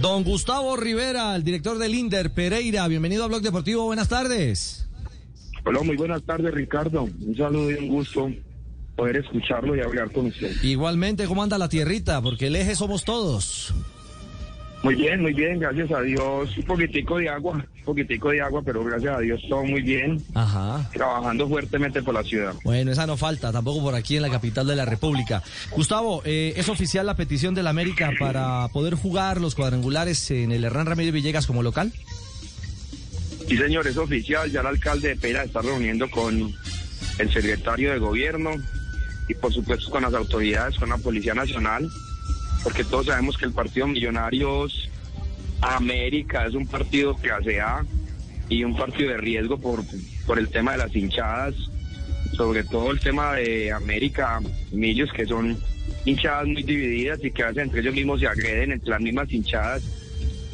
Don Gustavo Rivera, el director del INDER Pereira, bienvenido a Blog Deportivo, buenas tardes. Hola, muy buenas tardes Ricardo, un saludo y un gusto poder escucharlo y hablar con usted. Igualmente, ¿cómo anda la tierrita? Porque el eje somos todos. Muy bien, muy bien, gracias a Dios. Un poquitico de agua, un poquitico de agua, pero gracias a Dios todo muy bien. Ajá. Trabajando fuertemente por la ciudad. Bueno, esa no falta, tampoco por aquí en la capital de la República. Gustavo, eh, ¿es oficial la petición de la América para poder jugar los cuadrangulares en el Hernán Ramírez Villegas como local? Sí, señor, es oficial. Ya el alcalde de Pera está reuniendo con el secretario de gobierno y, por supuesto, con las autoridades, con la Policía Nacional porque todos sabemos que el partido Millonarios América es un partido clase A y un partido de riesgo por, por el tema de las hinchadas, sobre todo el tema de América Millos, que son hinchadas muy divididas y que a veces entre ellos mismos se agreden entre las mismas hinchadas.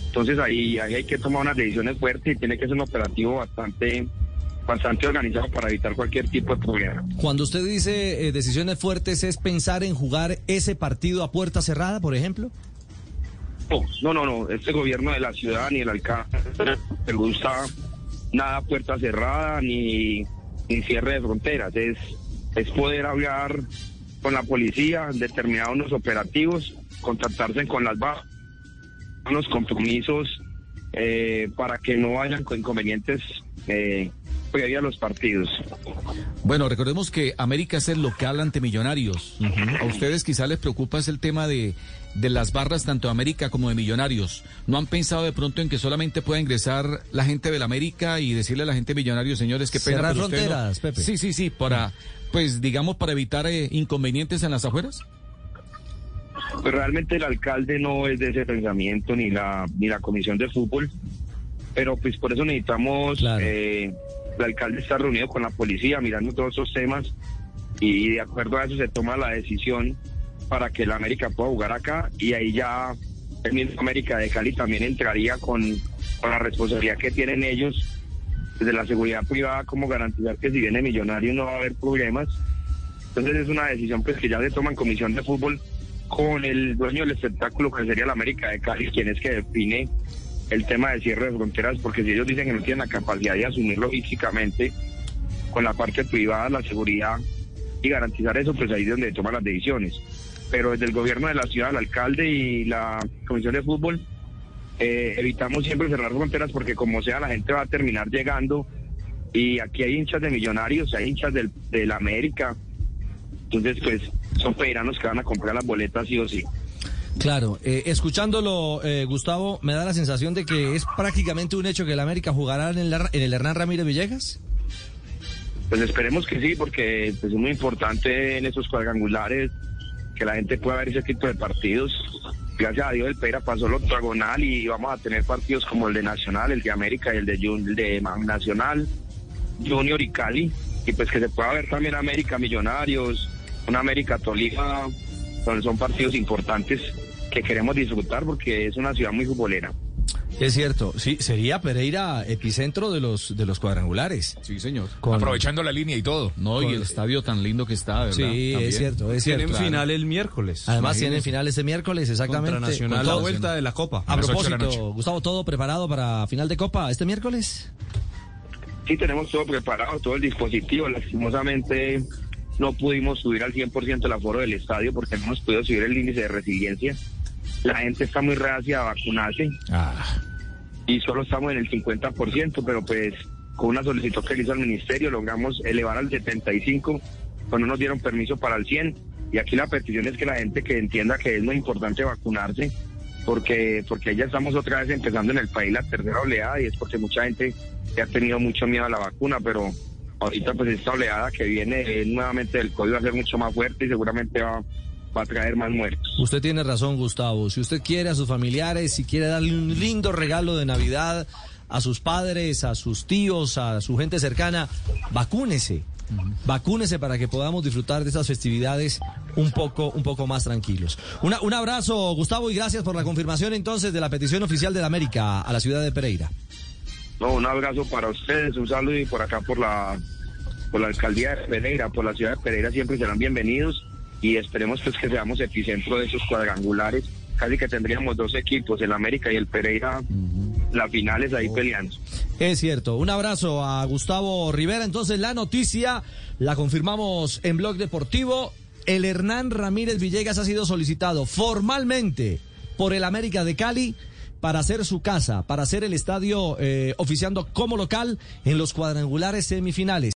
Entonces ahí, ahí hay que tomar unas decisiones fuertes y tiene que ser un operativo bastante bastante organizado para evitar cualquier tipo de problema. Cuando usted dice eh, decisiones fuertes, ¿es pensar en jugar ese partido a puerta cerrada, por ejemplo? No, no, no, este gobierno de la ciudad ni el alcalde le gusta nada puerta cerrada ni, ni cierre de fronteras, es, es poder hablar con la policía, determinar unos operativos, contactarse con las bajas, unos compromisos eh, para que no hayan inconvenientes eh, a los partidos. Bueno, recordemos que América es el local ante Millonarios. A ustedes quizá les preocupa es el tema de, de las barras tanto de América como de Millonarios. ¿No han pensado de pronto en que solamente pueda ingresar la gente del América y decirle a la gente de Millonarios, señores, que pena fronteras, Pepe. Sí, sí, sí, para, pues digamos, para evitar eh, inconvenientes en las afueras? Pues realmente el alcalde no es de ese pensamiento ni la ni la comisión de fútbol, pero pues por eso necesitamos eh, el alcalde está reunido con la policía mirando todos esos temas y de acuerdo a eso se toma la decisión para que la América pueda jugar acá y ahí ya el mismo América de Cali también entraría con, con la responsabilidad que tienen ellos desde la seguridad privada como garantizar que si viene millonario no va a haber problemas. Entonces es una decisión pues que ya se toma en comisión de fútbol con el dueño del espectáculo que sería la América de Cali, quien es que define el tema de cierre de fronteras, porque si ellos dicen que no tienen la capacidad de asumirlo físicamente con la parte privada, la seguridad y garantizar eso, pues ahí es donde toman las decisiones. Pero desde el gobierno de la ciudad, el alcalde y la comisión de fútbol, eh, evitamos siempre cerrar fronteras porque como sea la gente va a terminar llegando y aquí hay hinchas de millonarios, hay hinchas del, del América, entonces pues son peiranos que van a comprar las boletas sí o sí. Claro, eh, escuchándolo, eh, Gustavo, me da la sensación de que es prácticamente un hecho que el América jugará en el, en el Hernán Ramírez Villegas. Pues esperemos que sí, porque pues, es muy importante en esos cuadrangulares que la gente pueda ver ese tipo de partidos. Gracias a Dios el Pera pasó lo octagonal y vamos a tener partidos como el de Nacional, el de América y el de, el de Nacional, Junior y Cali. Y pues que se pueda ver también América Millonarios, una América Tolima, donde son partidos importantes que queremos disfrutar porque es una ciudad muy futbolera. Es cierto, sí, sería Pereira epicentro de los de los cuadrangulares. Sí, señor. Aprovechando la línea y todo. No, y el estadio tan lindo que está, ¿verdad? Sí, es cierto, es cierto. Tienen final el miércoles. Además tienen final este miércoles, exactamente. Nacional, la vuelta de la Copa. A, propósito, Gustavo, ¿todo preparado para final de Copa este miércoles? Sí, tenemos todo preparado, todo el dispositivo. Lastimosamente no pudimos subir al 100% el aforo del estadio porque no hemos podido subir el índice de resiliencia. La gente está muy reacia a vacunarse ah. y solo estamos en el 50%, pero pues con una solicitud que le hizo al ministerio logramos elevar al 75, cuando nos dieron permiso para el 100 y aquí la petición es que la gente que entienda que es muy importante vacunarse porque porque ya estamos otra vez empezando en el país la tercera oleada y es porque mucha gente ha tenido mucho miedo a la vacuna, pero ahorita pues esta oleada que viene nuevamente del COVID va a ser mucho más fuerte y seguramente va, va a traer más muertos. Usted tiene razón, Gustavo. Si usted quiere a sus familiares, si quiere darle un lindo regalo de Navidad a sus padres, a sus tíos, a su gente cercana, vacúnese. Vacúnese para que podamos disfrutar de estas festividades un poco, un poco más tranquilos. Una, un abrazo, Gustavo, y gracias por la confirmación entonces de la petición oficial de la América a la ciudad de Pereira. No, un abrazo para ustedes, un saludo y por acá por la por la alcaldía de Pereira, por la ciudad de Pereira siempre serán bienvenidos y esperemos pues que seamos epicentro de esos cuadrangulares casi que tendríamos dos equipos, el América y el Pereira, las finales ahí peleando. Es cierto. Un abrazo a Gustavo Rivera. Entonces la noticia la confirmamos en Blog Deportivo. El Hernán Ramírez Villegas ha sido solicitado formalmente por el América de Cali para hacer su casa, para hacer el estadio eh, oficiando como local en los cuadrangulares semifinales.